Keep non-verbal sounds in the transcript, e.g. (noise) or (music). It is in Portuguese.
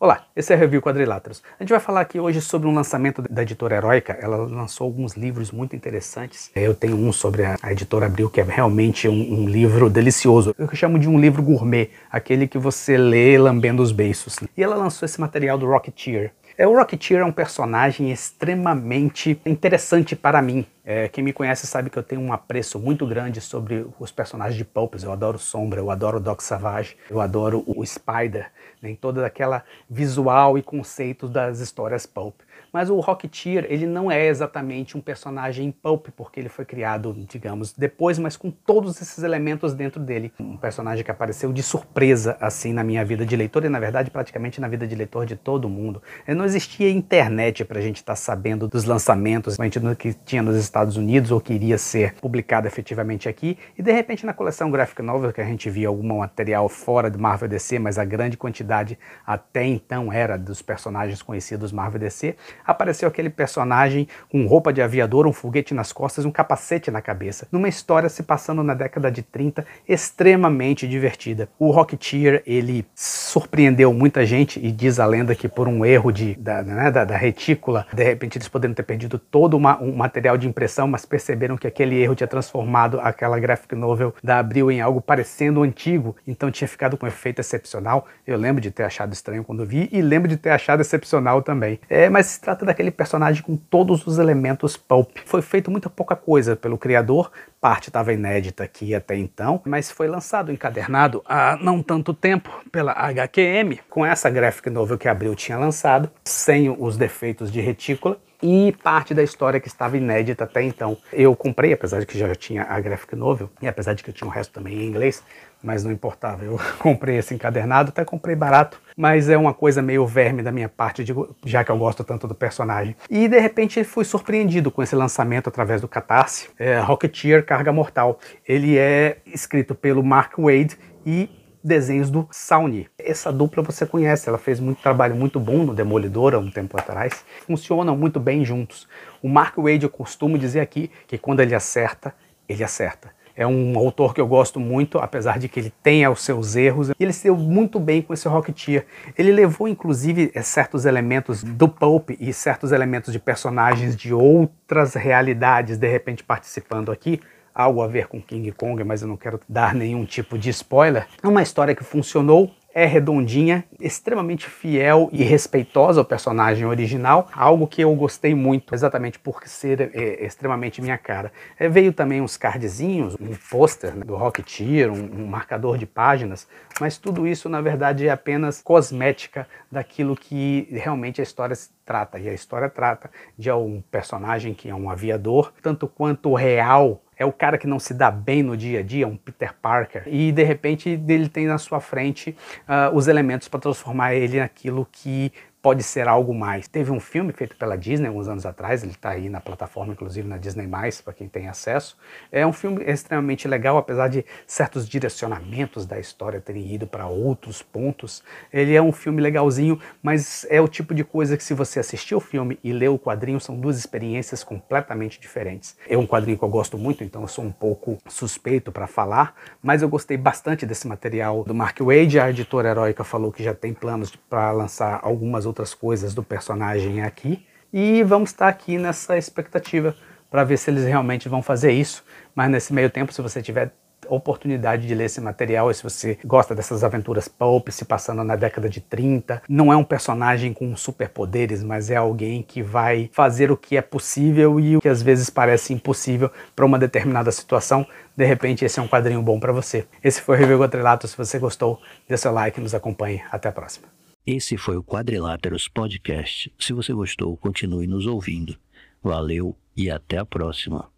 Olá, esse é o Review Quadriláteros. A gente vai falar aqui hoje sobre um lançamento da editora Heroica. Ela lançou alguns livros muito interessantes. Eu tenho um sobre a, editora Abril, que é realmente um, um, livro delicioso. Eu chamo de um livro gourmet, aquele que você lê lambendo os beiços. E ela lançou esse material do Rocketeer. É, o Rocketeer é um personagem extremamente interessante para mim. É, quem me conhece sabe que eu tenho um apreço muito grande sobre os personagens de Pulps. Eu adoro Sombra, eu adoro Doc Savage, eu adoro o Spider, né, em toda aquela visual e conceito das histórias Pulp. Mas o Rocketeer, ele não é exatamente um personagem pulp, porque ele foi criado, digamos, depois, mas com todos esses elementos dentro dele. Um personagem que apareceu de surpresa, assim, na minha vida de leitor e, na verdade, praticamente na vida de leitor de todo mundo. Não existia internet para a gente estar tá sabendo dos lançamentos, que tinha nos Estados Unidos ou que iria ser publicado efetivamente aqui. E, de repente, na coleção Graphic Novel, que a gente via algum material fora do Marvel DC, mas a grande quantidade até então era dos personagens conhecidos Marvel DC, apareceu aquele personagem com roupa de aviador, um foguete nas costas, um capacete na cabeça, numa história se passando na década de 30, extremamente divertida. O Rocketeer, ele surpreendeu muita gente e diz a lenda que por um erro de, da, né, da, da retícula, de repente eles poderiam ter perdido todo uma, um material de impressão, mas perceberam que aquele erro tinha transformado aquela graphic novel da Abril em algo parecendo antigo, então tinha ficado com um efeito excepcional. Eu lembro de ter achado estranho quando vi e lembro de ter achado excepcional também. É, mas se trata daquele personagem com todos os elementos pulp. Foi feito muita pouca coisa pelo criador, parte estava inédita aqui até então, mas foi lançado encadernado há não tanto tempo pela HQM, com essa graphic novel que Abril tinha lançado, sem os defeitos de retícula, e parte da história que estava inédita até então. Eu comprei, apesar de que já tinha a graphic novel, e apesar de que eu tinha o resto também em inglês, mas não importava. Eu (laughs) comprei esse encadernado, até comprei barato, mas é uma coisa meio verme da minha parte, já que eu gosto tanto do personagem. E de repente fui surpreendido com esse lançamento através do Catarse, é, Rocketeer Carga Mortal. Ele é escrito pelo Mark Wade e desenhos do Sawney. Essa dupla você conhece, ela fez muito trabalho muito bom no Demolidor há um tempo atrás. Funcionam muito bem juntos. O Mark Wade eu costumo dizer aqui que quando ele acerta, ele acerta. É um autor que eu gosto muito, apesar de que ele tenha os seus erros. E ele se deu muito bem com esse Rocketeer. Ele levou, inclusive, eh, certos elementos do Pulp e certos elementos de personagens de outras realidades, de repente participando aqui algo a ver com King Kong, mas eu não quero dar nenhum tipo de spoiler. É uma história que funcionou é redondinha, extremamente fiel e respeitosa ao personagem original, algo que eu gostei muito, exatamente por ser é, extremamente minha cara. É, veio também uns cardzinhos, um pôster né, do Rocketeer, um, um marcador de páginas, mas tudo isso na verdade é apenas cosmética daquilo que realmente a história trata. E a história trata de um personagem que é um aviador, tanto quanto real é o cara que não se dá bem no dia a dia, um Peter Parker, e de repente ele tem na sua frente uh, os elementos para transformar ele naquilo que pode ser algo mais. Teve um filme feito pela Disney alguns anos atrás, ele está aí na plataforma, inclusive na Disney+, para quem tem acesso. É um filme extremamente legal, apesar de certos direcionamentos da história terem ido para outros pontos. Ele é um filme legalzinho, mas é o tipo de coisa que se você assistir o filme e ler o quadrinho, são duas experiências completamente diferentes. É um quadrinho que eu gosto muito, então eu sou um pouco suspeito para falar, mas eu gostei bastante desse material do Mark Wade. A editora Heroica falou que já tem planos para lançar algumas outras coisas do personagem aqui. E vamos estar aqui nessa expectativa para ver se eles realmente vão fazer isso. Mas nesse meio tempo, se você tiver oportunidade de ler esse material, e se você gosta dessas aventuras pulp se passando na década de 30, não é um personagem com superpoderes, mas é alguém que vai fazer o que é possível e o que às vezes parece impossível para uma determinada situação. De repente, esse é um quadrinho bom para você. Esse foi o Review Quadrilato. Se você gostou, dê seu like e nos acompanhe. Até a próxima. Esse foi o Quadriláteros Podcast. Se você gostou, continue nos ouvindo. Valeu e até a próxima.